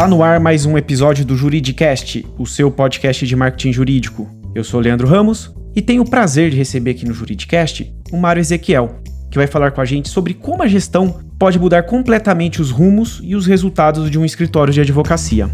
Está no ar mais um episódio do Juridicast, o seu podcast de marketing jurídico. Eu sou Leandro Ramos e tenho o prazer de receber aqui no Juridicast o Mário Ezequiel, que vai falar com a gente sobre como a gestão pode mudar completamente os rumos e os resultados de um escritório de advocacia.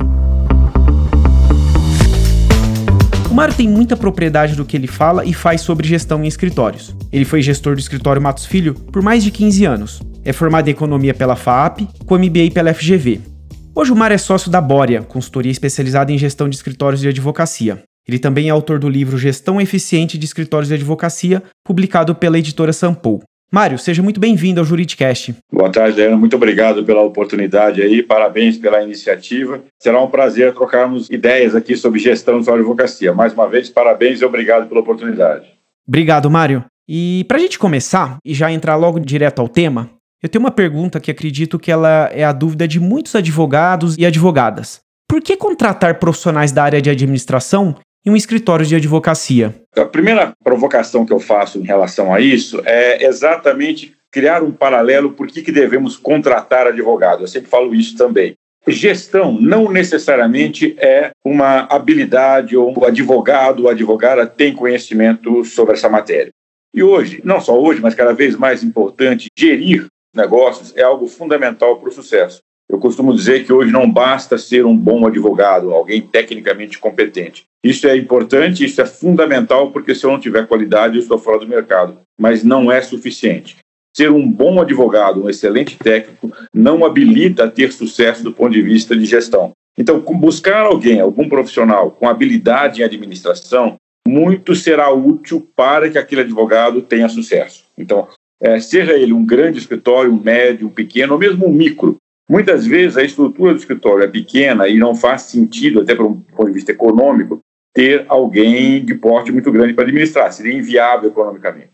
O Mário tem muita propriedade do que ele fala e faz sobre gestão em escritórios. Ele foi gestor do escritório Matos Filho por mais de 15 anos. É formado em economia pela FAP, com MBA pela FGV. Hoje o Mário é sócio da Boria, consultoria especializada em gestão de escritórios de advocacia. Ele também é autor do livro Gestão Eficiente de Escritórios de Advocacia, publicado pela editora Sampo. Mário, seja muito bem-vindo ao Juridicast. Boa tarde, Leandro. Muito obrigado pela oportunidade aí, parabéns pela iniciativa. Será um prazer trocarmos ideias aqui sobre gestão de advocacia. Mais uma vez, parabéns e obrigado pela oportunidade. Obrigado, Mário. E para a gente começar e já entrar logo direto ao tema, eu tenho uma pergunta que acredito que ela é a dúvida de muitos advogados e advogadas. Por que contratar profissionais da área de administração em um escritório de advocacia? A primeira provocação que eu faço em relação a isso é exatamente criar um paralelo por que, que devemos contratar advogado. Eu sempre falo isso também. Gestão não necessariamente é uma habilidade ou o advogado ou advogada tem conhecimento sobre essa matéria. E hoje, não só hoje, mas cada vez mais importante, gerir negócios é algo fundamental para o sucesso. Eu costumo dizer que hoje não basta ser um bom advogado, alguém tecnicamente competente. Isso é importante, isso é fundamental, porque se eu não tiver qualidade, eu estou fora do mercado. Mas não é suficiente. Ser um bom advogado, um excelente técnico, não habilita a ter sucesso do ponto de vista de gestão. Então, buscar alguém, algum profissional com habilidade em administração, muito será útil para que aquele advogado tenha sucesso. Então, é, seja ele um grande escritório, um médio, um pequeno, ou mesmo um micro, Muitas vezes a estrutura do escritório é pequena e não faz sentido, até para um ponto de vista econômico, ter alguém de porte muito grande para administrar, seria inviável economicamente.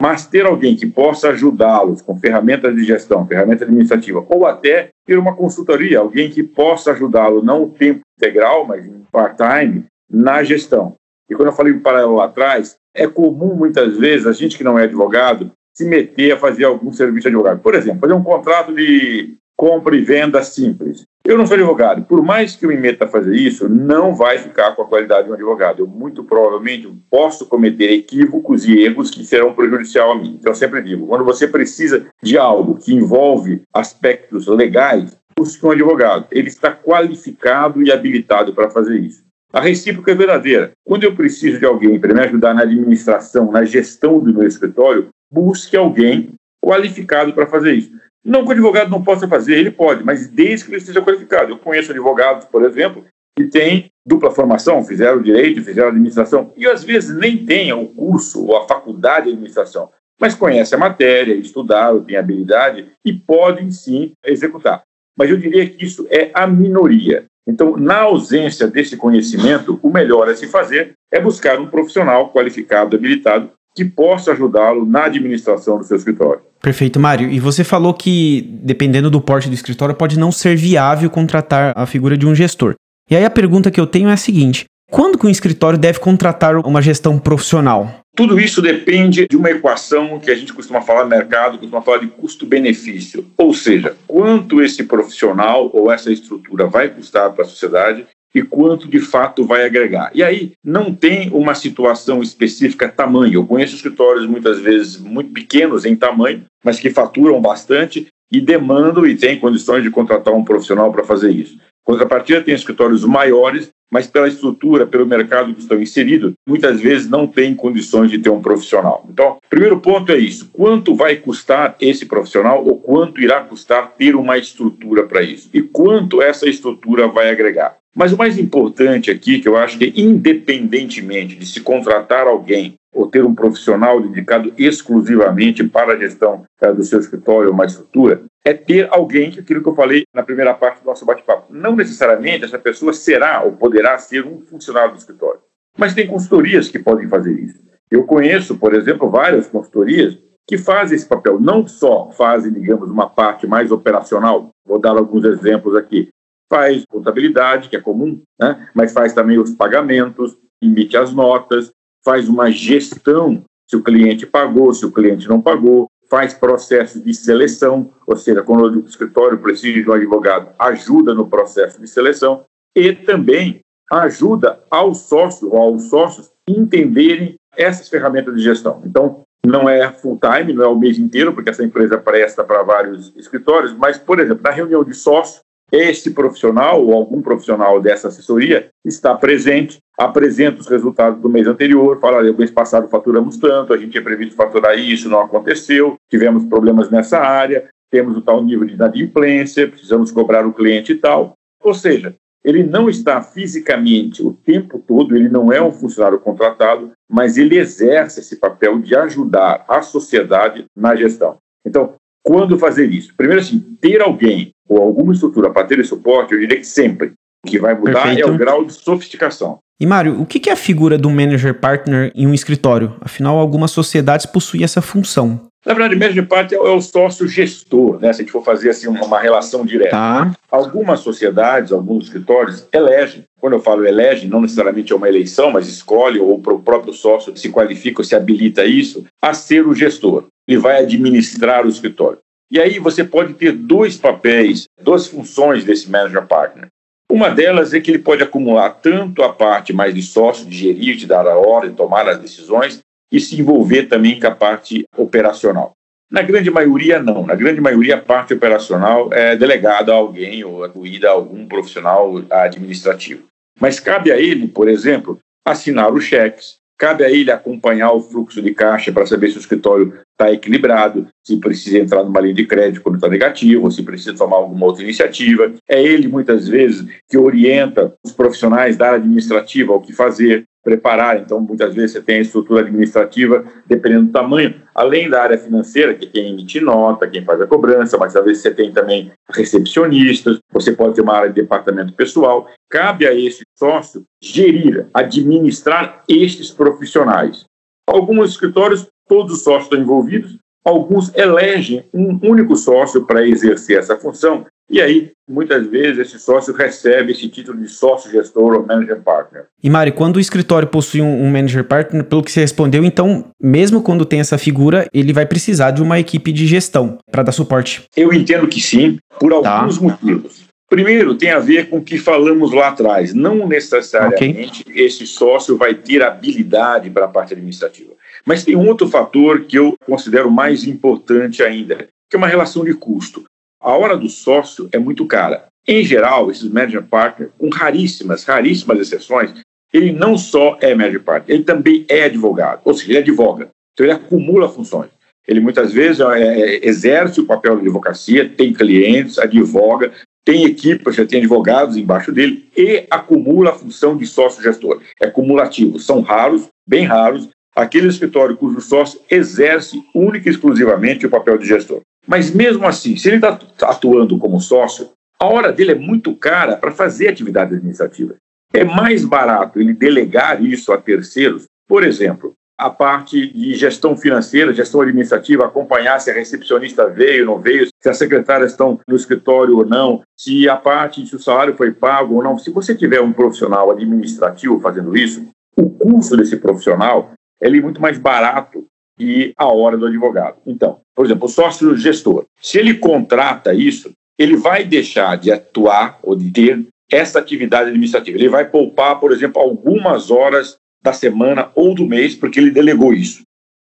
Mas ter alguém que possa ajudá-los com ferramentas de gestão, ferramenta administrativa, ou até ter uma consultoria, alguém que possa ajudá-lo, não o tempo integral, mas part-time, na gestão. E quando eu falei em paralelo lá atrás, é comum muitas vezes a gente que não é advogado se meter a fazer algum serviço advogado. Por exemplo, fazer um contrato de compra e venda simples. Eu não sou advogado. Por mais que eu me meta a fazer isso, não vai ficar com a qualidade de um advogado. Eu muito provavelmente posso cometer equívocos e erros que serão prejudicial a mim. Então, eu sempre digo, quando você precisa de algo que envolve aspectos legais, busque um advogado. Ele está qualificado e habilitado para fazer isso. A recíproca é verdadeira. Quando eu preciso de alguém para me ajudar na administração, na gestão do meu escritório, busque alguém qualificado para fazer isso. Não que o advogado não possa fazer, ele pode, mas desde que ele esteja qualificado. Eu conheço advogados, por exemplo, que têm dupla formação, fizeram direito, fizeram administração, e às vezes nem tenham o curso ou a faculdade de administração, mas conhecem a matéria, estudaram, têm habilidade e podem sim executar. Mas eu diria que isso é a minoria. Então, na ausência desse conhecimento, o melhor a se fazer é buscar um profissional qualificado, habilitado, que possa ajudá-lo na administração do seu escritório. Perfeito, Mário. E você falou que, dependendo do porte do escritório, pode não ser viável contratar a figura de um gestor. E aí a pergunta que eu tenho é a seguinte: quando que um escritório deve contratar uma gestão profissional? Tudo isso depende de uma equação que a gente costuma falar no mercado, costuma falar de custo-benefício. Ou seja, quanto esse profissional ou essa estrutura vai custar para a sociedade e quanto de fato vai agregar. E aí não tem uma situação específica tamanho. Eu conheço escritórios muitas vezes muito pequenos em tamanho, mas que faturam bastante e demandam e têm condições de contratar um profissional para fazer isso. Contrapartida tem escritórios maiores, mas pela estrutura, pelo mercado que estão inseridos, muitas vezes não tem condições de ter um profissional. Então, primeiro ponto é isso: quanto vai custar esse profissional ou quanto irá custar ter uma estrutura para isso? E quanto essa estrutura vai agregar? Mas o mais importante aqui, que eu acho que independentemente de se contratar alguém ou ter um profissional dedicado exclusivamente para a gestão é, do seu escritório ou uma estrutura, é ter alguém, que aquilo que eu falei na primeira parte do nosso bate-papo. Não necessariamente essa pessoa será ou poderá ser um funcionário do escritório, mas tem consultorias que podem fazer isso. Eu conheço, por exemplo, várias consultorias que fazem esse papel, não só fazem, digamos, uma parte mais operacional, vou dar alguns exemplos aqui, faz contabilidade, que é comum, né? mas faz também os pagamentos, emite as notas, faz uma gestão se o cliente pagou, se o cliente não pagou, faz processo de seleção, ou seja, quando o escritório precisa de um advogado, ajuda no processo de seleção e também ajuda ao sócio ou aos sócios entenderem essas ferramentas de gestão. Então, não é full time, não é o mês inteiro, porque essa empresa presta para vários escritórios, mas, por exemplo, na reunião de sócio, este profissional ou algum profissional dessa assessoria está presente, apresenta os resultados do mês anterior, fala, o mês passado faturamos tanto, a gente tinha previsto faturar isso, não aconteceu, tivemos problemas nessa área, temos o tal nível de inadimplência, precisamos cobrar o cliente e tal. Ou seja, ele não está fisicamente o tempo todo, ele não é um funcionário contratado, mas ele exerce esse papel de ajudar a sociedade na gestão. Então, quando fazer isso? Primeiro, assim, ter alguém ou alguma estrutura para ter esse suporte, eu diria que sempre. O que vai mudar Perfeito. é o grau de sofisticação. E Mário, o que é a figura do manager partner em um escritório? Afinal, algumas sociedades possuem essa função. Na verdade, manager partner é o sócio gestor, né? Se a gente for fazer assim uma relação direta. Tá. Algumas sociedades, alguns escritórios elegem. Quando eu falo elegem, não necessariamente é uma eleição, mas escolhe ou o próprio sócio se qualifica ou se habilita a isso a ser o gestor. Ele vai administrar o escritório. E aí você pode ter dois papéis, duas funções desse manager partner. Uma delas é que ele pode acumular tanto a parte mais de sócio, de gerir, de dar a ordem, tomar as decisões, e se envolver também com a parte operacional. Na grande maioria, não. Na grande maioria, a parte operacional é delegada a alguém ou atribuída a algum profissional administrativo. Mas cabe a ele, por exemplo, assinar os cheques, Cabe a ele acompanhar o fluxo de caixa para saber se o escritório está equilibrado, se precisa entrar numa linha de crédito quando está negativo, ou se precisa tomar alguma outra iniciativa. É ele, muitas vezes, que orienta os profissionais da área administrativa o que fazer preparar. Então, muitas vezes você tem a estrutura administrativa, dependendo do tamanho, além da área financeira, que quem emite nota, quem faz a cobrança, mas às vezes você tem também recepcionistas, você pode ter uma área de departamento pessoal. Cabe a esse sócio gerir, administrar estes profissionais. Alguns escritórios, todos os sócios estão envolvidos, alguns elegem um único sócio para exercer essa função, e aí, muitas vezes, esse sócio recebe esse título de sócio gestor ou manager partner. E Mari, quando o escritório possui um, manager partner, pelo que você respondeu, então, mesmo quando tem essa figura, ele vai precisar de uma equipe de gestão para dar suporte? Eu entendo que sim, por alguns tá. motivos. Primeiro, tem a ver com o que falamos lá atrás. Não necessariamente okay. esse sócio vai ter habilidade para a parte administrativa. Mas tem um outro fator que eu considero mais importante ainda, que é uma relação de custo a hora do sócio é muito cara. Em geral, esses manager partner, com raríssimas, raríssimas exceções, ele não só é manager partner, ele também é advogado, ou seja, ele advoga. Então ele acumula funções. Ele muitas vezes é, é, exerce o papel de advocacia, tem clientes, advoga, tem equipe, já tem advogados embaixo dele e acumula a função de sócio-gestor. É cumulativo. São raros, bem raros, aquele escritório cujo sócio exerce única e exclusivamente o papel de gestor. Mas mesmo assim, se ele está atuando como sócio, a hora dele é muito cara para fazer atividade administrativa. É mais barato ele delegar isso a terceiros, por exemplo, a parte de gestão financeira, gestão administrativa, acompanhar se a recepcionista veio, ou não veio, se as secretárias estão no escritório ou não, se a parte se o salário foi pago ou não. Se você tiver um profissional administrativo fazendo isso, o custo desse profissional é muito mais barato e a hora do advogado. Então, por exemplo, o sócio gestor, se ele contrata isso, ele vai deixar de atuar ou de ter essa atividade administrativa. Ele vai poupar, por exemplo, algumas horas da semana ou do mês, porque ele delegou isso.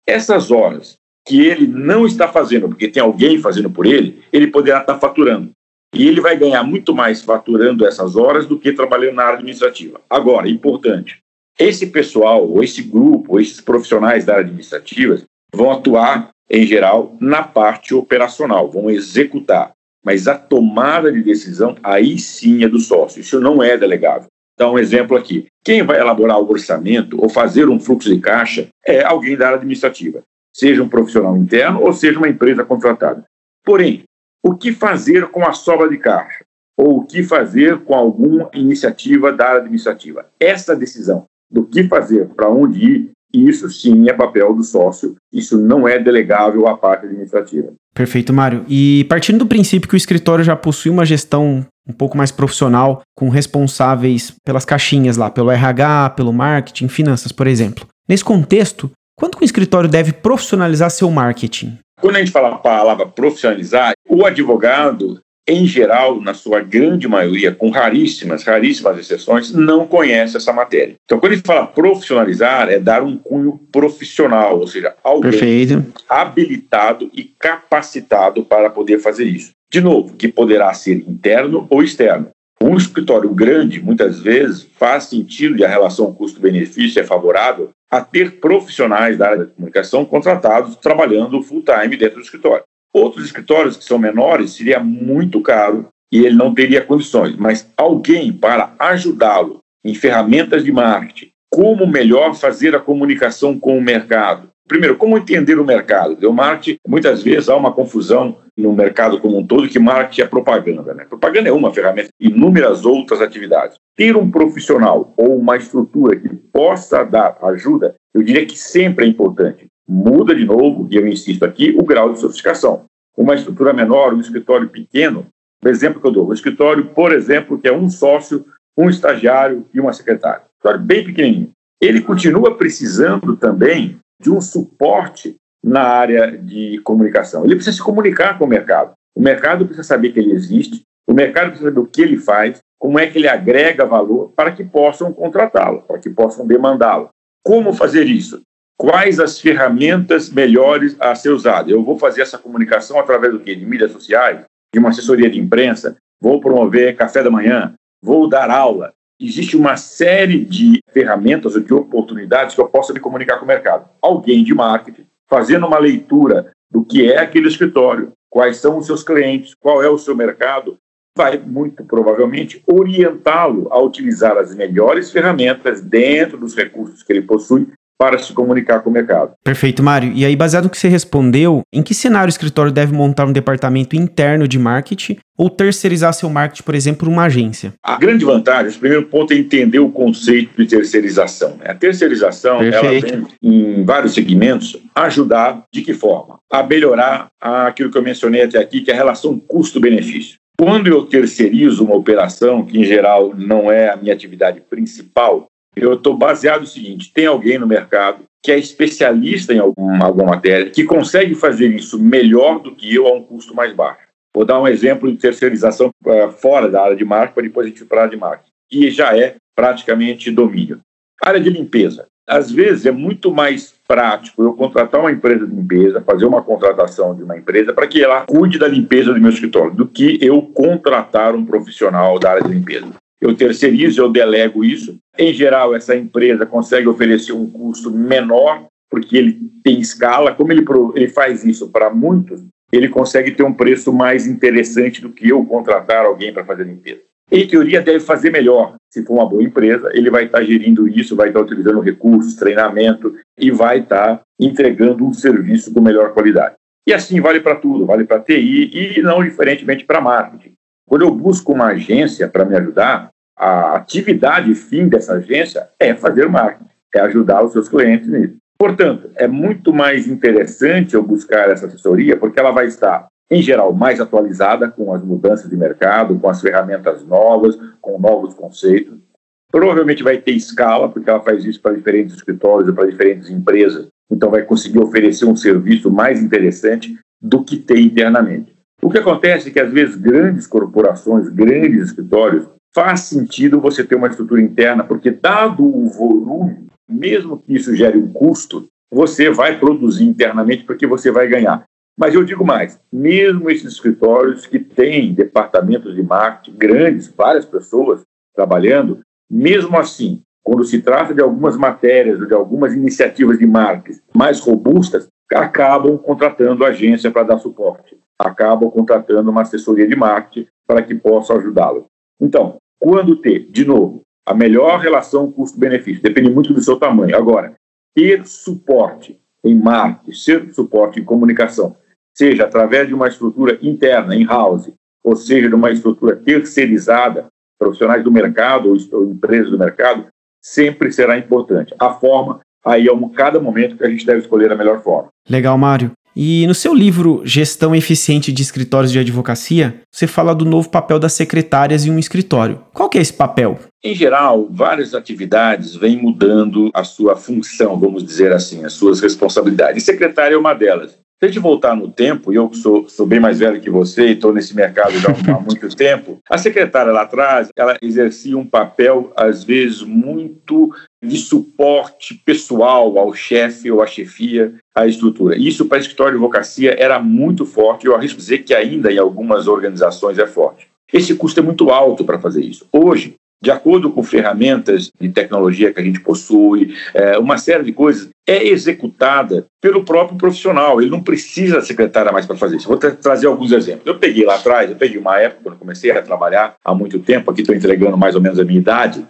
Essas horas que ele não está fazendo, porque tem alguém fazendo por ele, ele poderá estar faturando. E ele vai ganhar muito mais faturando essas horas do que trabalhando na área administrativa. Agora, importante, esse pessoal, ou esse grupo, ou esses profissionais da área administrativa, vão atuar, em geral, na parte operacional, vão executar. Mas a tomada de decisão, aí sim é do sócio. Isso não é delegável. Dá um exemplo aqui. Quem vai elaborar o orçamento ou fazer um fluxo de caixa é alguém da área administrativa, seja um profissional interno ou seja uma empresa contratada. Porém, o que fazer com a sobra de caixa? Ou o que fazer com alguma iniciativa da área administrativa? Essa decisão do que fazer, para onde ir, isso sim é papel do sócio, isso não é delegável à parte administrativa. Perfeito, Mário. E partindo do princípio que o escritório já possui uma gestão um pouco mais profissional, com responsáveis pelas caixinhas lá, pelo RH, pelo marketing, finanças, por exemplo. Nesse contexto, quanto o escritório deve profissionalizar seu marketing? Quando a gente fala a palavra profissionalizar, o advogado, em geral, na sua grande maioria, com raríssimas, raríssimas exceções, não conhece essa matéria. Então, quando gente fala profissionalizar, é dar um cunho profissional, ou seja, alguém Perfeito. habilitado e capacitado para poder fazer isso. De novo, que poderá ser interno ou externo. Um escritório grande, muitas vezes, faz sentido e a relação custo-benefício é favorável a ter profissionais da área da comunicação contratados trabalhando full-time dentro do escritório. Outros escritórios que são menores seria muito caro e ele não teria condições, mas alguém para ajudá-lo em ferramentas de marketing, como melhor fazer a comunicação com o mercado. Primeiro, como entender o mercado? O marketing, muitas vezes há uma confusão no mercado como um todo que marketing é propaganda. Né? Propaganda é uma ferramenta, inúmeras outras atividades. Ter um profissional ou uma estrutura que possa dar ajuda, eu diria que sempre é importante muda de novo, e eu insisto aqui, o grau de sofisticação. Uma estrutura menor, um escritório pequeno, o exemplo que eu dou, um escritório, por exemplo, que é um sócio, um estagiário e uma secretária, um escritório bem pequenininho. Ele continua precisando também de um suporte na área de comunicação. Ele precisa se comunicar com o mercado. O mercado precisa saber que ele existe, o mercado precisa saber o que ele faz, como é que ele agrega valor para que possam contratá-lo, para que possam demandá-lo. Como fazer isso? Quais as ferramentas melhores a ser usadas. Eu vou fazer essa comunicação através do quê? De mídias sociais, de uma assessoria de imprensa, vou promover café da manhã, vou dar aula. Existe uma série de ferramentas ou de oportunidades que eu possa me comunicar com o mercado. Alguém de marketing fazendo uma leitura do que é aquele escritório, quais são os seus clientes, qual é o seu mercado, vai muito provavelmente orientá-lo a utilizar as melhores ferramentas dentro dos recursos que ele possui para se comunicar com o mercado. Perfeito, Mário. E aí, baseado no que você respondeu, em que cenário o escritório deve montar um departamento interno de marketing ou terceirizar seu marketing, por exemplo, uma agência? A grande vantagem, o primeiro ponto é entender o conceito de terceirização. Né? A terceirização, Perfeito. ela vem em vários segmentos ajudar de que forma? A melhorar aquilo que eu mencionei até aqui, que é a relação custo-benefício. Quando eu terceirizo uma operação, que em geral não é a minha atividade principal, eu estou baseado no seguinte: tem alguém no mercado que é especialista em alguma, alguma matéria, que consegue fazer isso melhor do que eu a um custo mais baixo. Vou dar um exemplo de terceirização uh, fora da área de marketing, para depois a gente para a área de marketing, e já é praticamente domínio. Área de limpeza. Às vezes é muito mais prático eu contratar uma empresa de limpeza, fazer uma contratação de uma empresa para que ela cuide da limpeza do meu escritório, do que eu contratar um profissional da área de limpeza eu terceirizo, eu delego isso. Em geral, essa empresa consegue oferecer um custo menor, porque ele tem escala. Como ele, ele faz isso para muitos, ele consegue ter um preço mais interessante do que eu contratar alguém para fazer limpeza. Em teoria, deve fazer melhor. Se for uma boa empresa, ele vai estar gerindo isso, vai estar utilizando recursos, treinamento e vai estar entregando um serviço com melhor qualidade. E assim vale para tudo, vale para TI e não diferentemente para marketing. Quando eu busco uma agência para me ajudar, a atividade fim dessa agência é fazer marketing, é ajudar os seus clientes nisso. Portanto, é muito mais interessante eu buscar essa assessoria, porque ela vai estar, em geral, mais atualizada com as mudanças de mercado, com as ferramentas novas, com novos conceitos. Provavelmente vai ter escala, porque ela faz isso para diferentes escritórios ou para diferentes empresas. Então, vai conseguir oferecer um serviço mais interessante do que tem internamente. O que acontece é que, às vezes, grandes corporações, grandes escritórios, faz sentido você ter uma estrutura interna, porque dado o volume, mesmo que isso gere um custo, você vai produzir internamente porque você vai ganhar. Mas eu digo mais, mesmo esses escritórios que têm departamentos de marketing grandes, várias pessoas trabalhando, mesmo assim, quando se trata de algumas matérias ou de algumas iniciativas de marketing mais robustas, acabam contratando agência para dar suporte, acabam contratando uma assessoria de marketing para que possa ajudá-lo. Então, quando ter, de novo, a melhor relação custo-benefício, depende muito do seu tamanho. Agora, ter suporte em marketing, ser suporte em comunicação, seja através de uma estrutura interna, in-house, ou seja, de uma estrutura terceirizada, profissionais do mercado ou empresas do mercado, sempre será importante. A forma, aí é cada momento que a gente deve escolher a melhor forma. Legal, Mário. E no seu livro Gestão Eficiente de Escritórios de Advocacia, você fala do novo papel das secretárias em um escritório. Qual que é esse papel? Em geral, várias atividades vêm mudando a sua função, vamos dizer assim, as suas responsabilidades. E secretária é uma delas. Se a gente voltar no tempo, e eu sou, sou bem mais velho que você e estou nesse mercado já há muito tempo, a secretária lá atrás, ela exercia um papel, às vezes, muito de suporte pessoal ao chefe ou à chefia, à estrutura. Isso para escritório de advocacia era muito forte, eu arrisco dizer que ainda em algumas organizações é forte. Esse custo é muito alto para fazer isso. Hoje, de acordo com ferramentas de tecnologia que a gente possui, é, uma série de coisas é executada pelo próprio profissional. Ele não precisa da secretária mais para fazer isso. Vou trazer alguns exemplos. Eu peguei lá atrás, eu peguei uma época, quando comecei a trabalhar há muito tempo, aqui estou entregando mais ou menos a minha idade,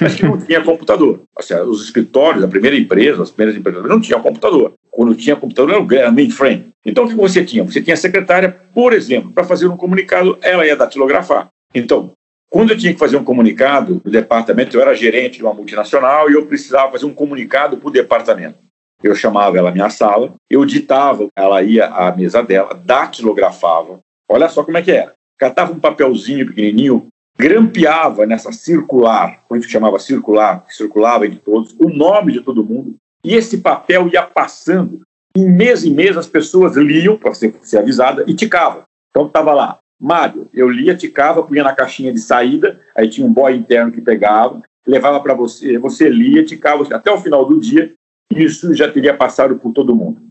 mas que não tinha computador. Os escritórios, a primeira empresa, as primeiras empresas, não tinham computador. Quando tinha computador, era mainframe. Então, o que você tinha? Você tinha a secretária, por exemplo, para fazer um comunicado, ela ia datilografar. Então, quando eu tinha que fazer um comunicado do departamento, eu era gerente de uma multinacional e eu precisava fazer um comunicado para o departamento. Eu chamava ela à minha sala, eu ditava, ela ia à mesa dela, datilografava. Olha só como é que era. Catava um papelzinho pequenininho, grampeava nessa circular, por isso que chamava circular, que circulava entre todos, o nome de todo mundo, e esse papel ia passando. Em mês em mês as pessoas liam, para ser, ser avisada, e ticavam. Então estava lá, Mário, eu lia, ticava, punha na caixinha de saída, aí tinha um boy interno que pegava, levava para você, você lia, ticava até o final do dia, isso já teria passado por todo mundo.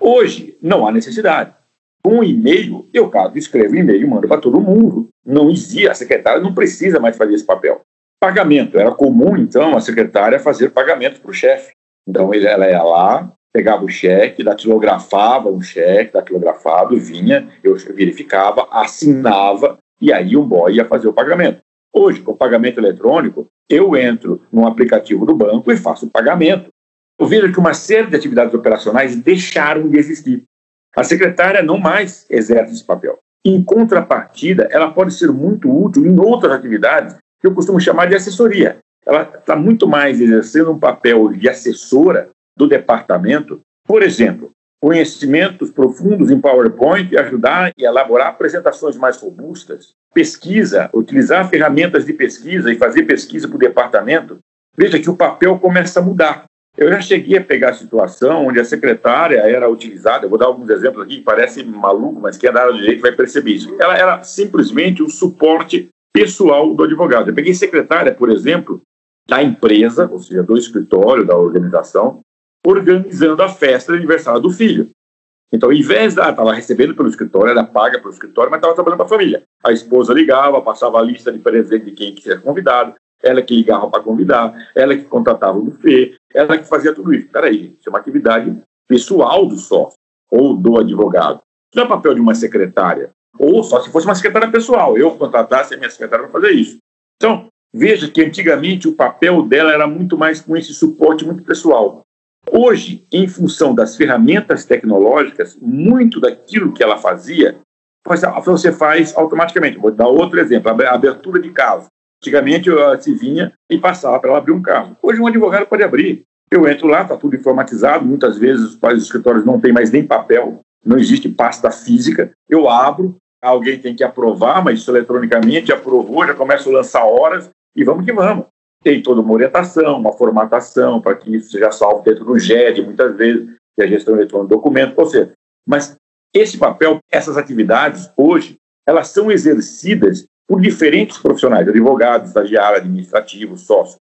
Hoje, não há necessidade. Com um e-mail, eu, cara, escrevo e-mail mando para todo mundo. Não existe, a secretária não precisa mais fazer esse papel. Pagamento, era comum, então, a secretária fazer pagamento para o chefe. Então, ela ia lá, pegava o cheque, datilografava um cheque, datilografado, vinha, eu verificava, assinava, e aí um boy ia fazer o pagamento. Hoje, com o pagamento eletrônico, eu entro no aplicativo do banco e faço o pagamento. Eu vejo que uma série de atividades operacionais deixaram de existir. A secretária não mais exerce esse papel. Em contrapartida, ela pode ser muito útil em outras atividades que eu costumo chamar de assessoria. Ela está muito mais exercendo um papel de assessora do departamento, por exemplo, conhecimentos profundos em PowerPoint e ajudar e elaborar apresentações mais robustas, pesquisa, utilizar ferramentas de pesquisa e fazer pesquisa para o departamento, veja que o papel começa a mudar. Eu já cheguei a pegar a situação onde a secretária era utilizada, eu vou dar alguns exemplos aqui que parecem maluco, mas quem é da área direito vai perceber isso. Ela era simplesmente um suporte pessoal do advogado. Eu peguei secretária, por exemplo, da empresa, ou seja, do escritório, da organização, organizando a festa de aniversário do filho. Então, ao invés de estava recebendo pelo escritório, era paga pelo escritório, mas estava trabalhando para a família. A esposa ligava, passava a lista de presente de quem quisesse convidado, ela que ligava para convidar, ela que contratava o buffet, ela que fazia tudo isso. Peraí, isso é uma atividade pessoal do sócio ou do advogado. Isso não é papel de uma secretária. Ou só se fosse uma secretária pessoal, eu contratasse a minha secretária para fazer isso. Então, veja que antigamente o papel dela era muito mais com esse suporte muito pessoal. Hoje, em função das ferramentas tecnológicas, muito daquilo que ela fazia, você faz automaticamente. Vou dar outro exemplo: a abertura de carro. Antigamente, se vinha e passava para ela abrir um carro. Hoje, um advogado pode abrir. Eu entro lá, está tudo informatizado. Muitas vezes, os escritórios não têm mais nem papel, não existe pasta física. Eu abro, alguém tem que aprovar, mas isso eletronicamente aprovou, já começo a lançar horas e vamos que vamos tem toda uma orientação, uma formatação para que isso seja salvo dentro do GED, muitas vezes, que é a gestão eletrônica do documento, ou seja, mas esse papel, essas atividades, hoje, elas são exercidas por diferentes profissionais, advogados, estagiários, administrativos, sócios.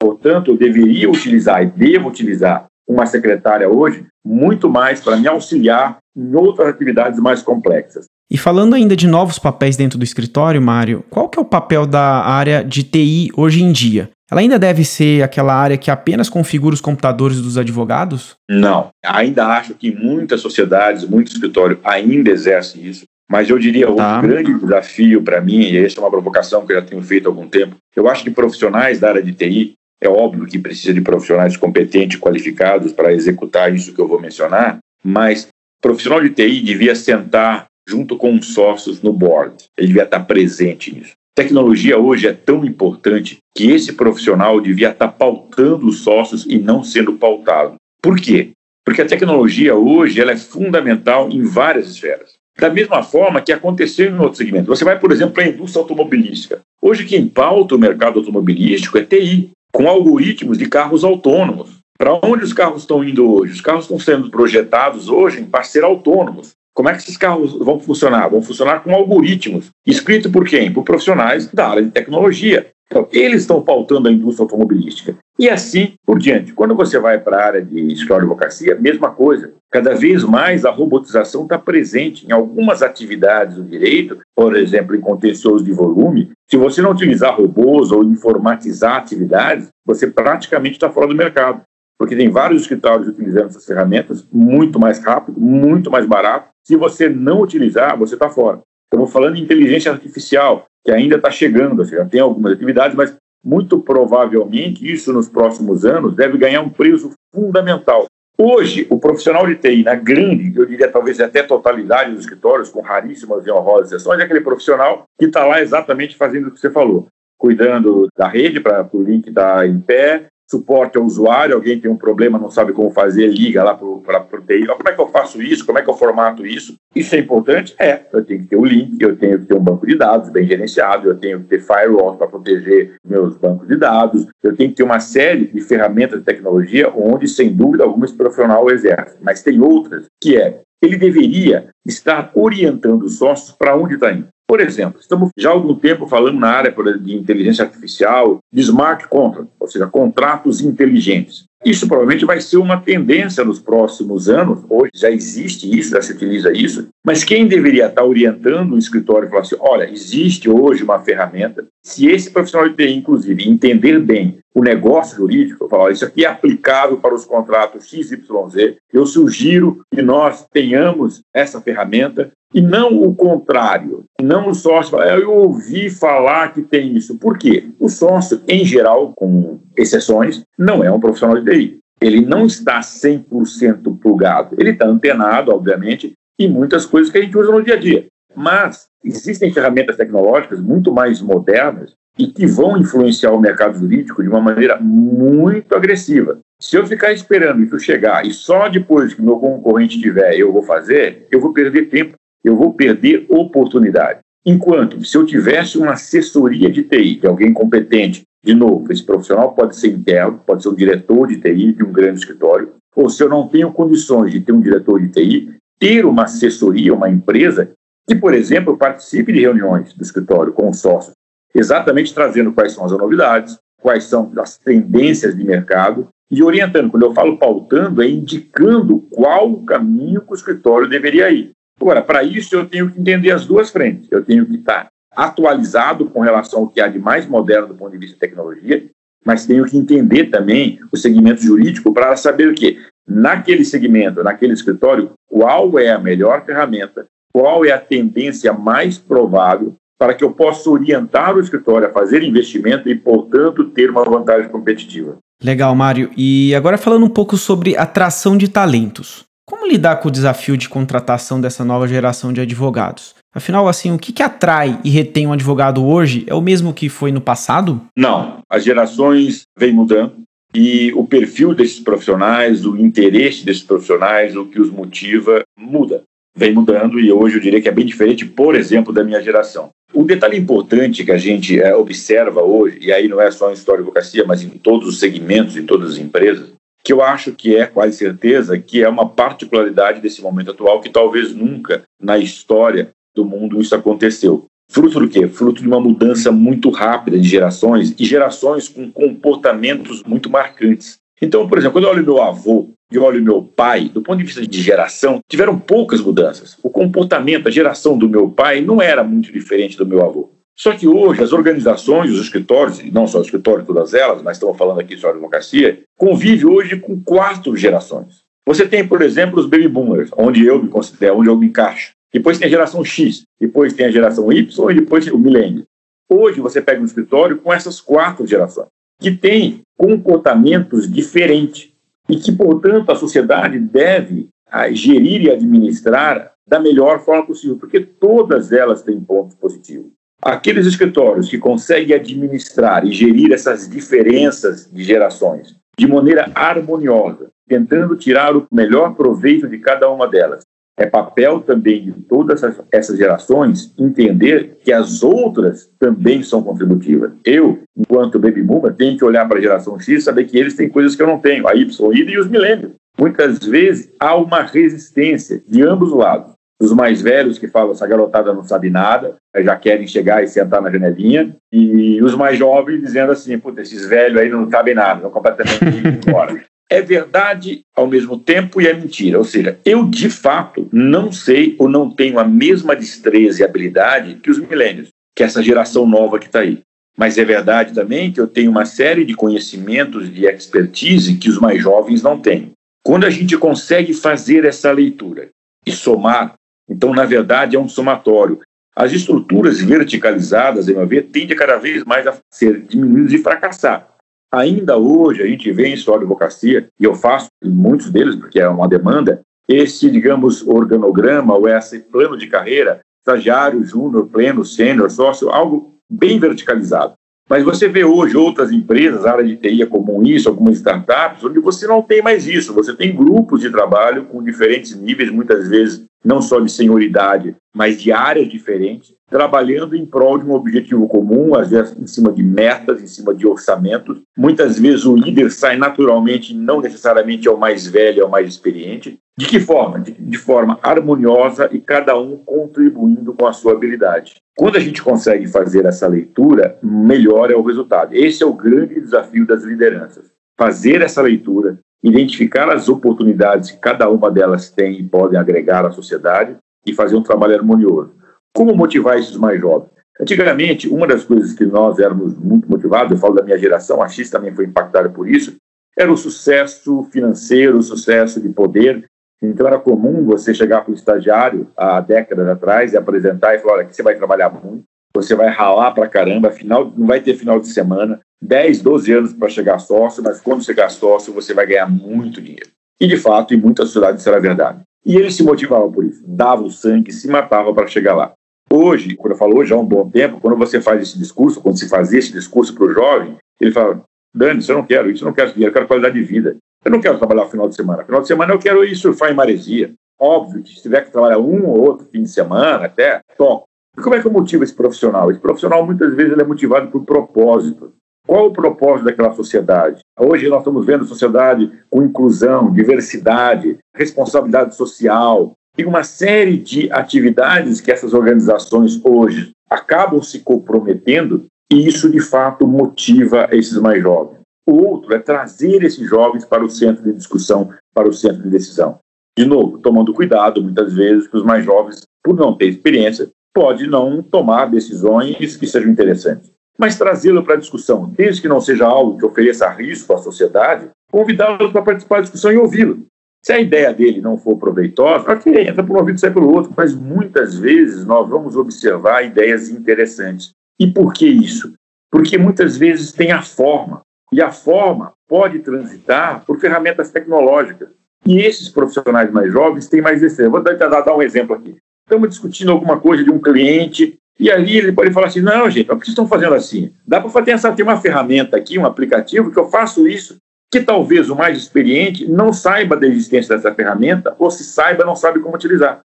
Portanto, eu deveria utilizar e devo utilizar uma secretária hoje muito mais para me auxiliar em outras atividades mais complexas. E falando ainda de novos papéis dentro do escritório, Mário, qual que é o papel da área de TI hoje em dia? Ela ainda deve ser aquela área que apenas configura os computadores dos advogados? Não. Ainda acho que muitas sociedades, muitos escritórios ainda exercem isso. Mas eu diria o tá. grande desafio para mim, e essa é uma provocação que eu já tenho feito há algum tempo, eu acho que profissionais da área de TI, é óbvio que precisa de profissionais competentes, qualificados para executar isso que eu vou mencionar, mas profissional de TI devia sentar junto com os sócios no board. Ele devia estar presente nisso. Tecnologia hoje é tão importante que esse profissional devia estar pautando os sócios e não sendo pautado. Por quê? Porque a tecnologia hoje ela é fundamental em várias esferas. Da mesma forma que aconteceu em outros segmentos. Você vai, por exemplo, para a indústria automobilística. Hoje quem pauta o mercado automobilístico é TI, com algoritmos de carros autônomos Para onde os carros estão indo hoje? Os carros estão sendo projetados hoje para ser autônomos. Como é que esses carros vão funcionar? Vão funcionar com algoritmos, escrito por quem? Por profissionais da área de tecnologia. Então, eles estão pautando a indústria automobilística. E assim por diante. Quando você vai para a área de escritório de advocacia, mesma coisa. Cada vez mais a robotização está presente em algumas atividades do direito, por exemplo, em contencioso de volume. Se você não utilizar robôs ou informatizar atividades, você praticamente está fora do mercado. Porque tem vários escritórios utilizando essas ferramentas muito mais rápido, muito mais barato. Se você não utilizar, você está fora. Estamos falando de inteligência artificial, que ainda está chegando, ou seja, tem algumas atividades, mas muito provavelmente isso nos próximos anos deve ganhar um preço fundamental. Hoje, o profissional de TI, na grande, eu diria talvez até totalidade dos escritórios, com raríssimas e honrosas exceções, é aquele profissional que está lá exatamente fazendo o que você falou, cuidando da rede para o link estar tá em pé, suporte ao usuário, alguém tem um problema, não sabe como fazer, liga lá para o TI, como é que eu faço isso, como é que eu formato isso? Isso é importante? É, eu tenho que ter o link, eu tenho que ter um banco de dados bem gerenciado, eu tenho que ter firewall para proteger meus bancos de dados, eu tenho que ter uma série de ferramentas de tecnologia onde, sem dúvida alguma, esse profissional exerce. Mas tem outras que é, ele deveria estar orientando os sócios para onde está indo. Por exemplo, estamos já há algum tempo falando na área de inteligência artificial, de smart contracts, ou seja, contratos inteligentes. Isso provavelmente vai ser uma tendência nos próximos anos. Hoje já existe isso, já se utiliza isso. Mas quem deveria estar orientando o escritório e falar assim: olha, existe hoje uma ferramenta. Se esse profissional de TI, inclusive, entender bem o negócio jurídico, falar: isso aqui é aplicável para os contratos XYZ, eu sugiro que nós tenhamos essa ferramenta e não o contrário. Não o sócio eu ouvi falar que tem isso. Por quê? O sócio, em geral, com exceções, não é um profissional de TI. Ele não está 100% plugado. Ele está antenado, obviamente, em muitas coisas que a gente usa no dia a dia. Mas existem ferramentas tecnológicas muito mais modernas e que vão influenciar o mercado jurídico de uma maneira muito agressiva. Se eu ficar esperando isso chegar e só depois que meu concorrente tiver eu vou fazer, eu vou perder tempo, eu vou perder oportunidade. Enquanto, se eu tivesse uma assessoria de TI, de alguém competente, de novo, esse profissional pode ser interno, pode ser um diretor de TI de um grande escritório, ou se eu não tenho condições de ter um diretor de TI, ter uma assessoria, uma empresa que, por exemplo, participe de reuniões do escritório com os sócios, exatamente trazendo quais são as novidades, quais são as tendências de mercado e orientando. Quando eu falo pautando, é indicando qual o caminho que o escritório deveria ir. Agora, para isso, eu tenho que entender as duas frentes. Eu tenho que estar atualizado com relação ao que há de mais moderno do ponto de vista de tecnologia, mas tenho que entender também o segmento jurídico para saber o que naquele segmento, naquele escritório, qual é a melhor ferramenta, qual é a tendência mais provável para que eu possa orientar o escritório a fazer investimento e, portanto, ter uma vantagem competitiva. Legal, Mário. E agora falando um pouco sobre atração de talentos. Como lidar com o desafio de contratação dessa nova geração de advogados? Afinal, assim, o que, que atrai e retém um advogado hoje é o mesmo que foi no passado? Não. As gerações vêm mudando e o perfil desses profissionais, o interesse desses profissionais, o que os motiva, muda. Vem mudando e hoje eu diria que é bem diferente, por exemplo, da minha geração. Um detalhe importante que a gente é, observa hoje, e aí não é só em história e advocacia, mas em todos os segmentos, em todas as empresas, que eu acho que é quase certeza que é uma particularidade desse momento atual que talvez nunca na história do mundo isso aconteceu. Fruto do quê? Fruto de uma mudança muito rápida de gerações e gerações com comportamentos muito marcantes. Então, por exemplo, quando eu olho meu avô e olho meu pai, do ponto de vista de geração, tiveram poucas mudanças. O comportamento, a geração do meu pai não era muito diferente do meu avô. Só que hoje as organizações, os escritórios, e não só os escritórios, todas elas, mas estamos falando aqui sobre democracia, convive hoje com quatro gerações. Você tem, por exemplo, os baby boomers, onde eu me considero, onde eu me encaixo. Depois tem a geração X, depois tem a geração Y e depois o milênio. Hoje você pega um escritório com essas quatro gerações, que têm comportamentos diferentes e que, portanto, a sociedade deve ah, gerir e administrar da melhor forma possível, porque todas elas têm pontos positivos. Aqueles escritórios que conseguem administrar e gerir essas diferenças de gerações de maneira harmoniosa, tentando tirar o melhor proveito de cada uma delas, É papel também de todas essas gerações entender que as outras também são contributivas. Eu, enquanto baby boomer, tenho que olhar para a geração X e saber que eles têm coisas que eu não tenho, a Y, e os milênios. Muitas vezes há uma resistência de ambos os lados. Os mais velhos que falam essa garotada não sabe nada, já querem chegar e sentar na janelinha, e os mais jovens dizendo assim, puta, esses velhos aí não sabem nada, estão completamente embora é verdade ao mesmo tempo e é mentira. Ou seja, eu de fato não sei ou não tenho a mesma destreza e habilidade que os milênios, que essa geração nova que está aí. Mas é verdade também que eu tenho uma série de conhecimentos de expertise que os mais jovens não têm. Quando a gente consegue fazer essa leitura e somar, então, na verdade, é um somatório. As estruturas verticalizadas, a meu ver, tendem cada vez mais a ser diminuídas e fracassar. Ainda hoje, a gente vê em de advocacia, e eu faço muitos deles, porque é uma demanda, esse, digamos, organograma ou esse plano de carreira, estagiário, júnior, pleno, sênior, sócio, algo bem verticalizado. Mas você vê hoje outras empresas, área de TI é comum isso, algumas startups, onde você não tem mais isso. Você tem grupos de trabalho com diferentes níveis, muitas vezes não só de senioridade, mas de áreas diferentes, trabalhando em prol de um objetivo comum, às vezes em cima de metas, em cima de orçamentos. Muitas vezes o líder sai naturalmente, não necessariamente é o mais velho, é o mais experiente. De que forma? De, de forma harmoniosa e cada um contribuindo com a sua habilidade. Quando a gente consegue fazer essa leitura, melhor é o resultado. Esse é o grande desafio das lideranças. Fazer essa leitura, identificar as oportunidades que cada uma delas tem e podem agregar à sociedade e fazer um trabalho harmonioso. Como motivar esses mais jovens? Antigamente, uma das coisas que nós éramos muito motivados, eu falo da minha geração, a X também foi impactada por isso, era o sucesso financeiro, o sucesso de poder. Então era comum você chegar para o estagiário há décadas atrás e apresentar e falar: olha, aqui você vai trabalhar muito, você vai ralar para caramba, final, não vai ter final de semana, 10, 12 anos para chegar sócio, mas quando chegar sócio você vai ganhar muito dinheiro. E de fato, em muitas sociedades isso era verdade. E ele se motivava por isso, dava o sangue, se matava para chegar lá. Hoje, quando eu falo hoje, há um bom tempo, quando você faz esse discurso, quando se fazia esse discurso para o jovem, ele fala: Dani, eu não quero, isso eu não quero dinheiro, eu quero qualidade de vida. Eu não quero trabalhar final de semana. Final de semana eu quero ir surfar em maresia. Óbvio que se tiver que trabalhar um ou outro fim de semana, até, toco. E como é que eu motivo esse profissional? Esse profissional, muitas vezes, ele é motivado por propósito. Qual o propósito daquela sociedade? Hoje nós estamos vendo sociedade com inclusão, diversidade, responsabilidade social. Tem uma série de atividades que essas organizações hoje acabam se comprometendo e isso, de fato, motiva esses mais jovens. O outro é trazer esses jovens para o centro de discussão, para o centro de decisão. De novo, tomando cuidado, muitas vezes, que os mais jovens, por não ter experiência, pode não tomar decisões que sejam interessantes. Mas trazê-lo para a discussão, desde que não seja algo que ofereça risco à sociedade, convidá-lo para participar da discussão e ouvi-lo. Se a ideia dele não for proveitosa, ok, entra por um ouvido e sai pelo outro, mas muitas vezes nós vamos observar ideias interessantes. E por que isso? Porque muitas vezes tem a forma, e a forma pode transitar por ferramentas tecnológicas. E esses profissionais mais jovens têm mais esse. Vou dar, dar um exemplo aqui estamos discutindo alguma coisa de um cliente, e ali ele pode falar assim: não, gente, por que vocês estão fazendo assim? Dá para fazer essa, tem uma ferramenta aqui, um aplicativo, que eu faço isso, que talvez o mais experiente não saiba da existência dessa ferramenta, ou se saiba, não sabe como utilizar.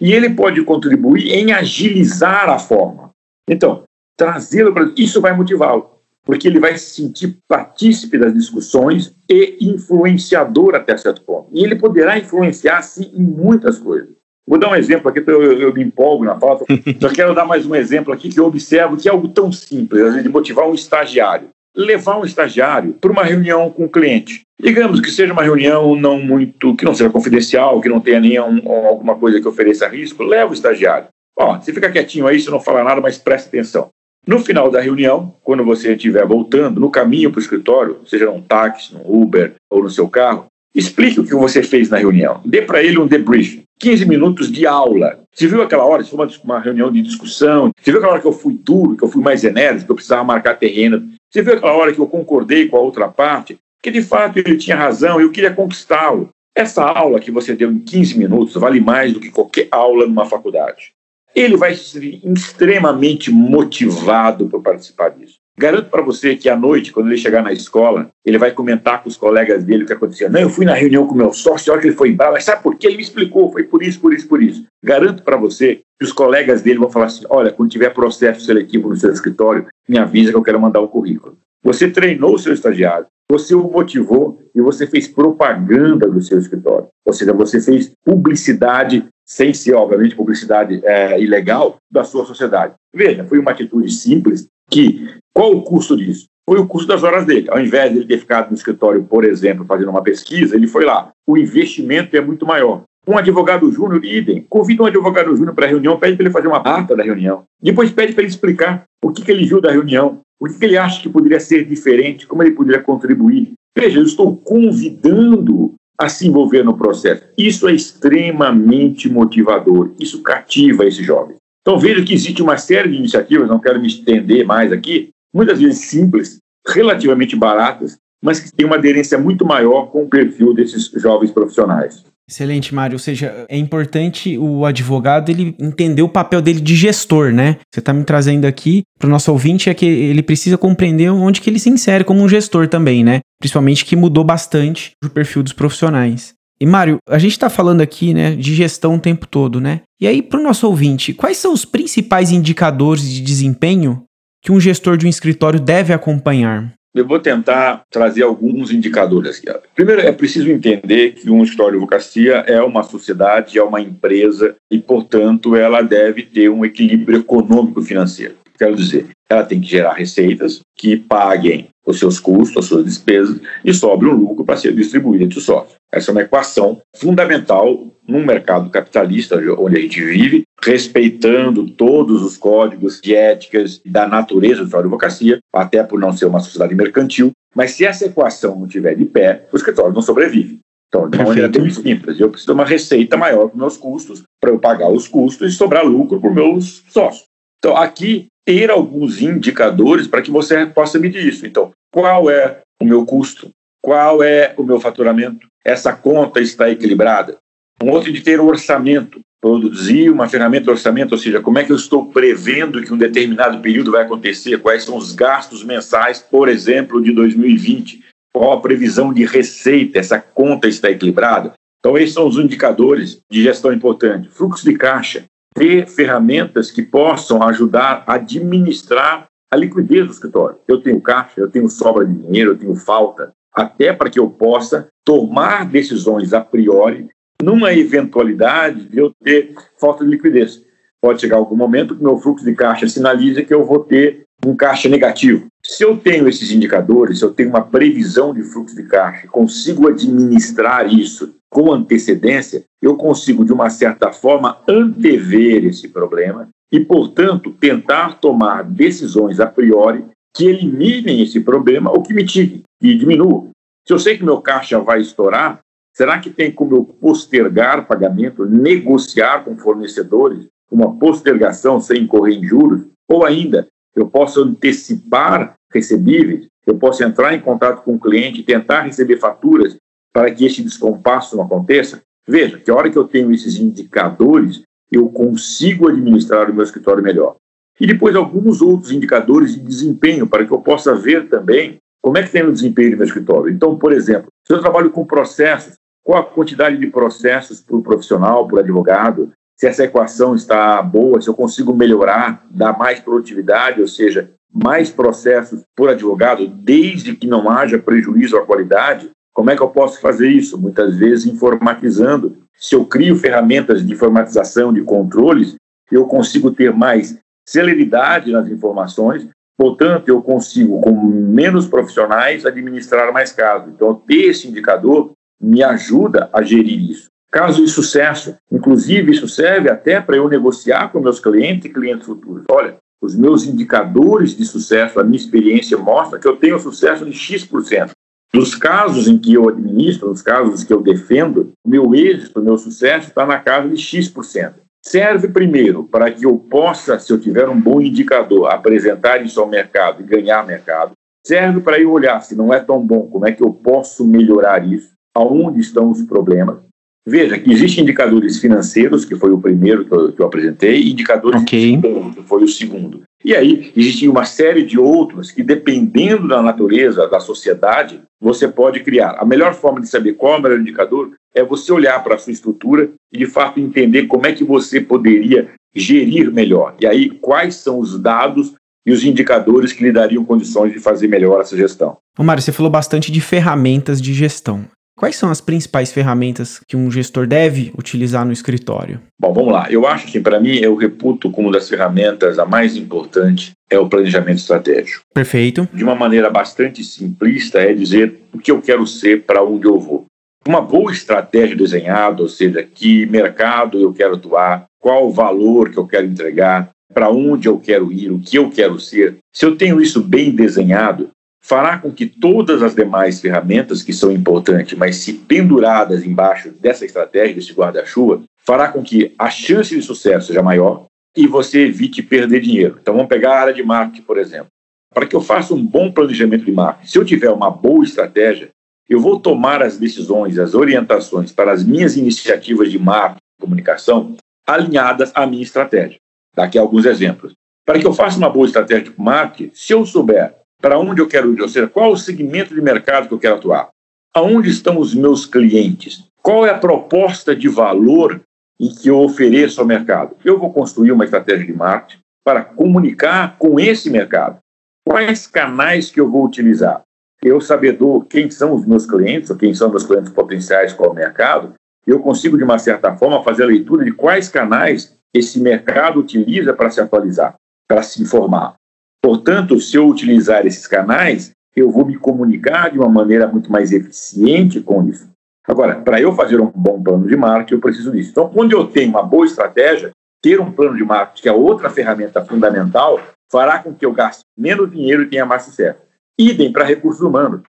E ele pode contribuir em agilizar a forma. Então, trazê-lo para. Isso vai motivá-lo, porque ele vai se sentir partícipe das discussões e influenciador até certo ponto. E ele poderá influenciar, sim, em muitas coisas. Vou dar um exemplo aqui, eu, eu, eu me empolgo na fala. Só quero dar mais um exemplo aqui que eu observo que é algo tão simples, de motivar um estagiário. Levar um estagiário para uma reunião com o cliente. Digamos que seja uma reunião não muito, que não seja confidencial, que não tenha nenhum, alguma coisa que ofereça risco, leva o estagiário. Ó, você fica quietinho aí, você não fala nada, mas preste atenção. No final da reunião, quando você estiver voltando, no caminho para o escritório, seja num táxi, num Uber ou no seu carro, explique o que você fez na reunião. Dê para ele um debrief. 15 minutos de aula. Você viu aquela hora, foi uma, reunião de discussão, você viu aquela hora que eu fui duro, que eu fui mais enérgico, que eu precisava marcar terreno, você viu aquela hora que eu concordei com a outra parte, que de fato ele tinha razão eu queria conquistá-lo. Essa aula que você deu em 15 minutos vale mais do que qualquer aula numa faculdade. Ele vai ser extremamente motivado para participar disso. Garanto para você que à noite, quando ele chegar na escola, ele vai comentar com os colegas dele o que aconteceu. Não, eu fui na reunião com o meu sócio, a hora que ele foi embora, mas sabe por quê? Ele me explicou, foi por isso, por isso, por isso. Garanto para você que os colegas dele vão falar assim: olha, quando tiver processo seletivo no seu escritório, me avisa que eu quero mandar o currículo. Você treinou o seu estagiário, você o motivou e você fez propaganda do seu escritório. Ou seja, você fez publicidade, sem ser, obviamente, publicidade é, ilegal, da sua sociedade. Veja, foi uma atitude simples que, qual o custo disso? Foi o custo das horas dele. Ao invés de ele ter ficado no escritório, por exemplo, fazendo uma pesquisa, ele foi lá. O investimento é muito maior. Um advogado júnior, idem. Convida um advogado júnior para a reunião, pede para ele fazer uma ata da reunião. Depois pede para ele explicar o que, que ele viu da reunião, o que, que ele acha que poderia ser diferente, como ele poderia contribuir. Veja, eu estou convidando a se envolver no processo. Isso é extremamente motivador. Isso cativa esse jovem. Então veja que existe uma série de iniciativas, não quero me estender mais aqui, muitas vezes simples, relativamente baratas, mas que têm uma aderência muito maior com o perfil desses jovens profissionais. Excelente, Mário. Ou seja, é importante o advogado ele entender o papel dele de gestor, né? Você está me trazendo aqui para o nosso ouvinte é que ele precisa compreender onde que ele se insere como um gestor também, né? Principalmente que mudou bastante o perfil dos profissionais. E Mário, a gente está falando aqui, né, de gestão o tempo todo, né? E aí, para o nosso ouvinte, quais são os principais indicadores de desempenho que um gestor de um escritório deve acompanhar? Eu vou tentar trazer alguns indicadores aqui. Primeiro, é preciso entender que um escritório de advocacia é uma sociedade, é uma empresa e, portanto, ela deve ter um equilíbrio econômico financeiro. Quero dizer, ela tem que gerar receitas que paguem os seus custos, as suas despesas e sobre um lucro para ser distribuído entre os sócios. Essa é uma equação fundamental num mercado capitalista onde a gente vive, respeitando todos os códigos de éticas da natureza da advocacia, até por não ser uma sociedade mercantil. Mas se essa equação não estiver de pé, o escritório não sobrevive. Então, de uma maneira bem simples, eu preciso de uma receita maior para os meus custos, para eu pagar os custos e sobrar lucro para os meus sócios. Então, aqui, ter alguns indicadores para que você possa medir isso. Então, qual é o meu custo? Qual é o meu faturamento? Essa conta está equilibrada? Um outro de ter um orçamento, produzir uma ferramenta de orçamento, ou seja, como é que eu estou prevendo que um determinado período vai acontecer, quais são os gastos mensais, por exemplo, de 2020, qual a previsão de receita, essa conta está equilibrada. Então, esses são os indicadores de gestão importante. Fluxo de caixa, ter ferramentas que possam ajudar a administrar a liquidez do escritório. Eu tenho caixa, eu tenho sobra de dinheiro, eu tenho falta, até para que eu possa tomar decisões a priori numa eventualidade de eu ter falta de liquidez. Pode chegar algum momento que meu fluxo de caixa sinaliza que eu vou ter um caixa negativo. Se eu tenho esses indicadores, se eu tenho uma previsão de fluxo de caixa, consigo administrar isso com antecedência, eu consigo, de uma certa forma, antever esse problema e, portanto, tentar tomar decisões a priori que eliminem esse problema ou que mitiguem e diminuam. Se eu sei que meu caixa vai estourar, Será que tem como eu postergar pagamento, negociar com fornecedores uma postergação sem incorrer em juros? Ou ainda, eu posso antecipar recebíveis, eu posso entrar em contato com o cliente tentar receber faturas para que este descompasso não aconteça? Veja, que a hora que eu tenho esses indicadores, eu consigo administrar o meu escritório melhor. E depois alguns outros indicadores de desempenho para que eu possa ver também como é que tem o desempenho do meu escritório. Então, por exemplo, se eu trabalho com processos, qual a quantidade de processos por profissional, por advogado, se essa equação está boa, se eu consigo melhorar, dar mais produtividade, ou seja, mais processos por advogado, desde que não haja prejuízo à qualidade, como é que eu posso fazer isso? Muitas vezes informatizando. Se eu crio ferramentas de informatização de controles, eu consigo ter mais celeridade nas informações, portanto, eu consigo, com menos profissionais, administrar mais casos. Então, ter esse indicador me ajuda a gerir isso. Caso de sucesso, inclusive isso serve até para eu negociar com meus clientes e clientes futuros. Olha, os meus indicadores de sucesso, a minha experiência mostra que eu tenho sucesso de X%. Nos casos em que eu administro, nos casos que eu defendo, o meu êxito, o meu sucesso está na casa de X%. Serve primeiro para que eu possa, se eu tiver um bom indicador, apresentar isso ao mercado e ganhar mercado. Serve para eu olhar se não é tão bom, como é que eu posso melhorar isso aonde estão os problemas. Veja que existem indicadores financeiros, que foi o primeiro que eu, que eu apresentei, e indicadores okay. que foi o segundo. E aí existe uma série de outros que, dependendo da natureza da sociedade, você pode criar. A melhor forma de saber qual é o melhor indicador é você olhar para a sua estrutura e, de fato, entender como é que você poderia gerir melhor. E aí, quais são os dados e os indicadores que lhe dariam condições de fazer melhor essa gestão. Ô Mário, você falou bastante de ferramentas de gestão. Quais são as principais ferramentas que um gestor deve utilizar no escritório? Bom, vamos lá. Eu acho que, para mim, eu reputo como das ferramentas a mais importante é o planejamento estratégico. Perfeito. De uma maneira bastante simplista, é dizer o que eu quero ser, para onde eu vou. Uma boa estratégia desenhada, ou seja, que mercado eu quero atuar, qual o valor que eu quero entregar, para onde eu quero ir, o que eu quero ser. Se eu tenho isso bem desenhado, fará com que todas as demais ferramentas que são importantes, mas se penduradas embaixo dessa estratégia, desse guarda-chuva, fará com que a chance de sucesso seja maior e você evite perder dinheiro. Então vamos pegar a área de marketing, por exemplo. Para que eu faça um bom planejamento de marketing, se eu tiver uma boa estratégia, eu vou tomar as decisões, as orientações para as minhas iniciativas de marketing e comunicação alinhadas à minha estratégia. Daqui alguns exemplos. Para que eu faça uma boa estratégia de marketing, se eu souber para onde eu quero ir, ou seja, qual o segmento de mercado que eu quero atuar, aonde estão os meus clientes, qual é a proposta de valor em que eu ofereço ao mercado. Eu vou construir uma estratégia de marketing para comunicar com esse mercado. Quais canais que eu vou utilizar? Eu sabedor quem são os meus clientes, ou quem são meus clientes potenciais, qual o mercado, eu consigo, de uma certa forma, fazer a leitura de quais canais esse mercado utiliza para se atualizar, para se informar. Portanto, se eu utilizar esses canais, eu vou me comunicar de uma maneira muito mais eficiente com isso. Agora, para eu fazer um bom plano de marketing, eu preciso disso. Então, quando eu tenho uma boa estratégia, ter um plano de marketing, que é outra ferramenta fundamental, fará com que eu gaste menos dinheiro e tenha mais sucesso. Idem para recursos humanos.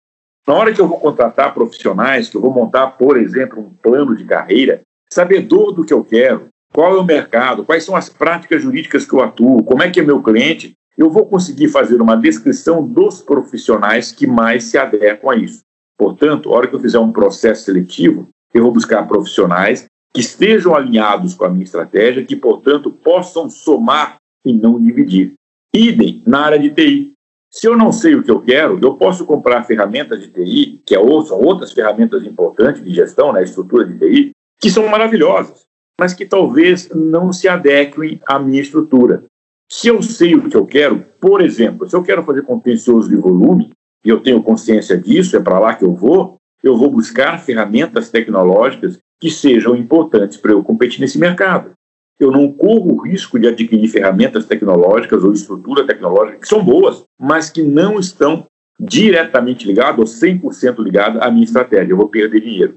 Na hora que eu vou contratar profissionais, que eu vou montar, por exemplo, um plano de carreira, sabedor do que eu quero, qual é o mercado, quais são as práticas jurídicas que eu atuo, como é que é meu cliente, eu vou conseguir fazer uma descrição dos profissionais que mais se adequam a isso. Portanto, a hora que eu fizer um processo seletivo, eu vou buscar profissionais que estejam alinhados com a minha estratégia, que, portanto, possam somar e não dividir. Idem na área de TI. Se eu não sei o que eu quero, eu posso comprar ferramentas de TI, que é são outras ferramentas importantes de gestão, né, estrutura de TI, que são maravilhosas, mas que talvez não se adequem à minha estrutura. Se eu sei o que eu quero, por exemplo, se eu quero fazer contencioso de volume, e eu tenho consciência disso, é para lá que eu vou, eu vou buscar ferramentas tecnológicas que sejam importantes para eu competir nesse mercado. Eu não corro o risco de adquirir ferramentas tecnológicas ou estrutura tecnológica que são boas, mas que não estão diretamente ligadas ou 100% ligadas à minha estratégia. Eu vou perder dinheiro.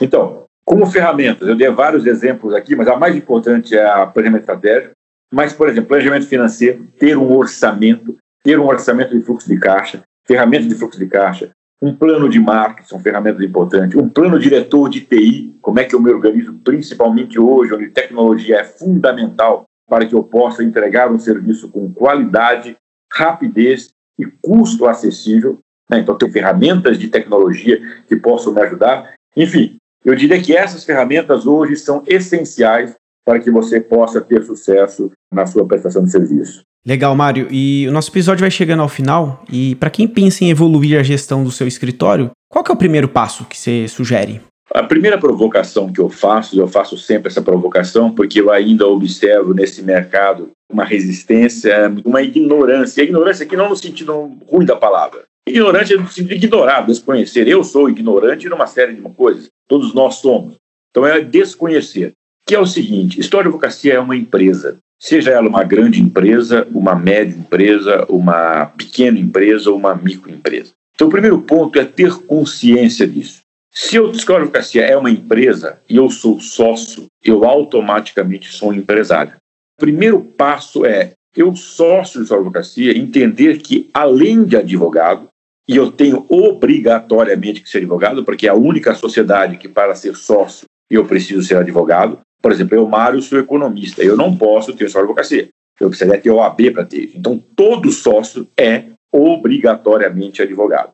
Então, como ferramentas, eu dei vários exemplos aqui, mas a mais importante é a planejamento estratégico. Mas, por exemplo, planejamento financeiro, ter um orçamento, ter um orçamento de fluxo de caixa, ferramentas de fluxo de caixa, um plano de marketing, são ferramentas importantes, um plano diretor de TI, como é que eu me organizo, principalmente hoje, onde tecnologia é fundamental para que eu possa entregar um serviço com qualidade, rapidez e custo acessível. Né? Então, tem ferramentas de tecnologia que possam me ajudar. Enfim, eu diria que essas ferramentas hoje são essenciais para que você possa ter sucesso na sua prestação de serviço. Legal, Mário. E o nosso episódio vai chegando ao final. E para quem pensa em evoluir a gestão do seu escritório, qual é o primeiro passo que você sugere? A primeira provocação que eu faço, eu faço sempre essa provocação, porque eu ainda observo nesse mercado uma resistência, uma ignorância. A ignorância aqui não no sentido ruim da palavra. Ignorante no sentido de ignorar, desconhecer. Eu sou ignorante numa série de coisas. Todos nós somos. Então é desconhecer que é o seguinte: História Advocacia é uma empresa, seja ela uma grande empresa, uma média empresa, uma pequena empresa ou uma microempresa. Então, o primeiro ponto é ter consciência disso. Se eu História Advocacia é uma empresa e eu sou sócio, eu automaticamente sou um empresário. O primeiro passo é eu, sócio de Advocacia, entender que, além de advogado, e eu tenho obrigatoriamente que ser advogado, porque é a única sociedade que, para ser sócio, eu preciso ser advogado. Por exemplo, eu, Mário, sou economista. Eu não posso ter só advocacia. Eu precisaria ter OAB para ter. Então, todo sócio é obrigatoriamente advogado.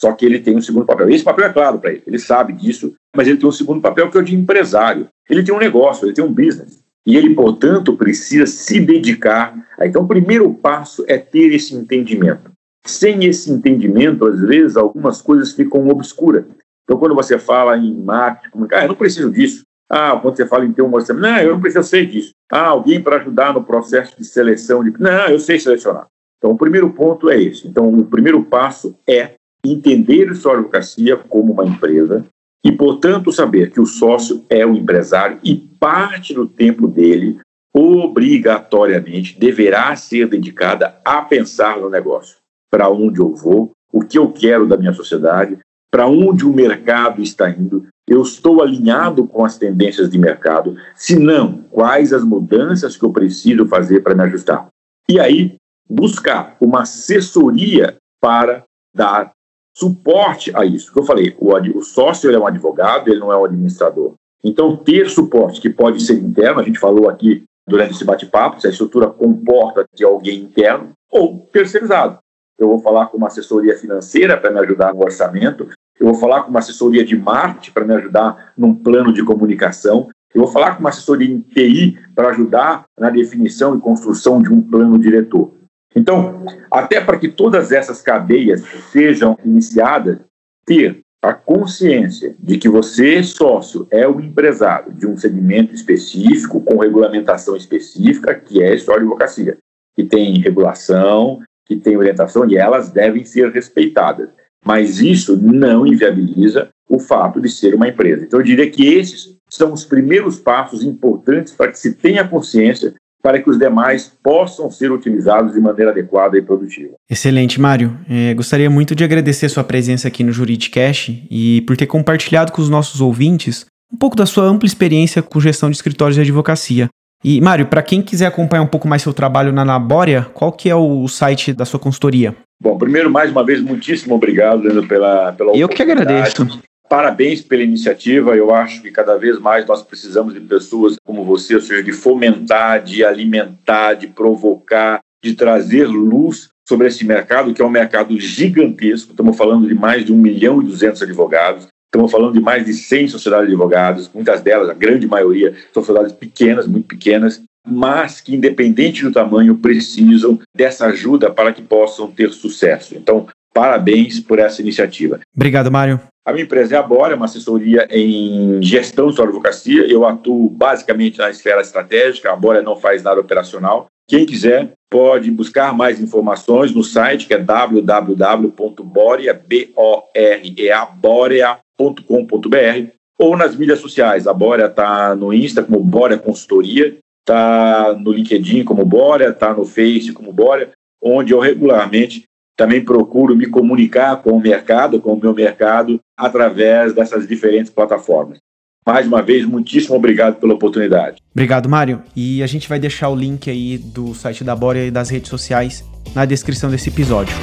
Só que ele tem um segundo papel. Esse papel é claro para ele, ele sabe disso, mas ele tem um segundo papel que é o de empresário. Ele tem um negócio, ele tem um business. E ele, portanto, precisa se dedicar. Então, o primeiro passo é ter esse entendimento. Sem esse entendimento, às vezes, algumas coisas ficam obscuras. Então, quando você fala em marketing, ah, eu não preciso disso. Ah, quando você fala em ter um orçamento, não, eu não preciso sei disso. Ah, alguém para ajudar no processo de seleção. De... Não, eu sei selecionar. Então, o primeiro ponto é esse. Então, o primeiro passo é entender a sua advocacia como uma empresa e, portanto, saber que o sócio é o empresário e parte do tempo dele, obrigatoriamente, deverá ser dedicada a pensar no negócio. Para onde eu vou, o que eu quero da minha sociedade, para onde o mercado está indo, eu estou alinhado com as tendências de mercado, se não, quais as mudanças que eu preciso fazer para me ajustar. E aí, buscar uma assessoria para dar suporte a isso. Que eu falei, o, o sócio é um advogado, ele não é um administrador. Então, ter suporte que pode ser interno, a gente falou aqui durante esse bate-papo, se a estrutura comporta de alguém interno ou terceirizado. Eu vou falar com uma assessoria financeira para me ajudar no orçamento, eu vou falar com uma assessoria de marketing para me ajudar num plano de comunicação, eu vou falar com uma assessoria em TI para ajudar na definição e construção de um plano diretor. Então, até para que todas essas cadeias sejam iniciadas, ter a consciência de que você, sócio, é o empresário de um segmento específico, com regulamentação específica, que é a história de advocacia, que tem regulação, que tem orientação, e elas devem ser respeitadas. Mas isso não inviabiliza o fato de ser uma empresa. Então, eu diria que esses são os primeiros passos importantes para que se tenha consciência para que os demais possam ser utilizados de maneira adequada e produtiva. Excelente, Mário. É, gostaria muito de agradecer sua presença aqui no Juridicast e por ter compartilhado com os nossos ouvintes um pouco da sua ampla experiência com gestão de escritórios de advocacia. E, Mário, para quem quiser acompanhar um pouco mais seu trabalho na Nabória, qual que é o site da sua consultoria? Bom, primeiro, mais uma vez, muitíssimo obrigado, Leandro, pela, pela Eu que agradeço. Parabéns pela iniciativa. Eu acho que cada vez mais nós precisamos de pessoas como você, ou seja, de fomentar, de alimentar, de provocar, de trazer luz sobre esse mercado, que é um mercado gigantesco. Estamos falando de mais de 1 milhão e 200 advogados. Estamos falando de mais de 100 sociedades de advogados, muitas delas, a grande maioria, são sociedades pequenas, muito pequenas, mas que, independente do tamanho, precisam dessa ajuda para que possam ter sucesso. Então, parabéns por essa iniciativa. Obrigado, Mário. A minha empresa é a Bora, é uma assessoria em gestão de advocacia. Eu atuo basicamente na esfera estratégica. A Bora não faz nada operacional. Quem quiser pode buscar mais informações no site que é www.borea.com.br ou nas mídias sociais. A Bora está no Insta como Bora Consultoria, está no LinkedIn como Bora, está no Face como Bora, onde eu regularmente também procuro me comunicar com o mercado, com o meu mercado, através dessas diferentes plataformas. Mais uma vez, muitíssimo obrigado pela oportunidade. Obrigado, Mário. E a gente vai deixar o link aí do site da Bória e das redes sociais na descrição desse episódio.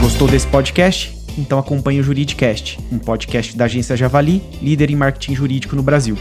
Gostou desse podcast? Então acompanhe o Juridicast, um podcast da agência Javali, líder em marketing jurídico no Brasil.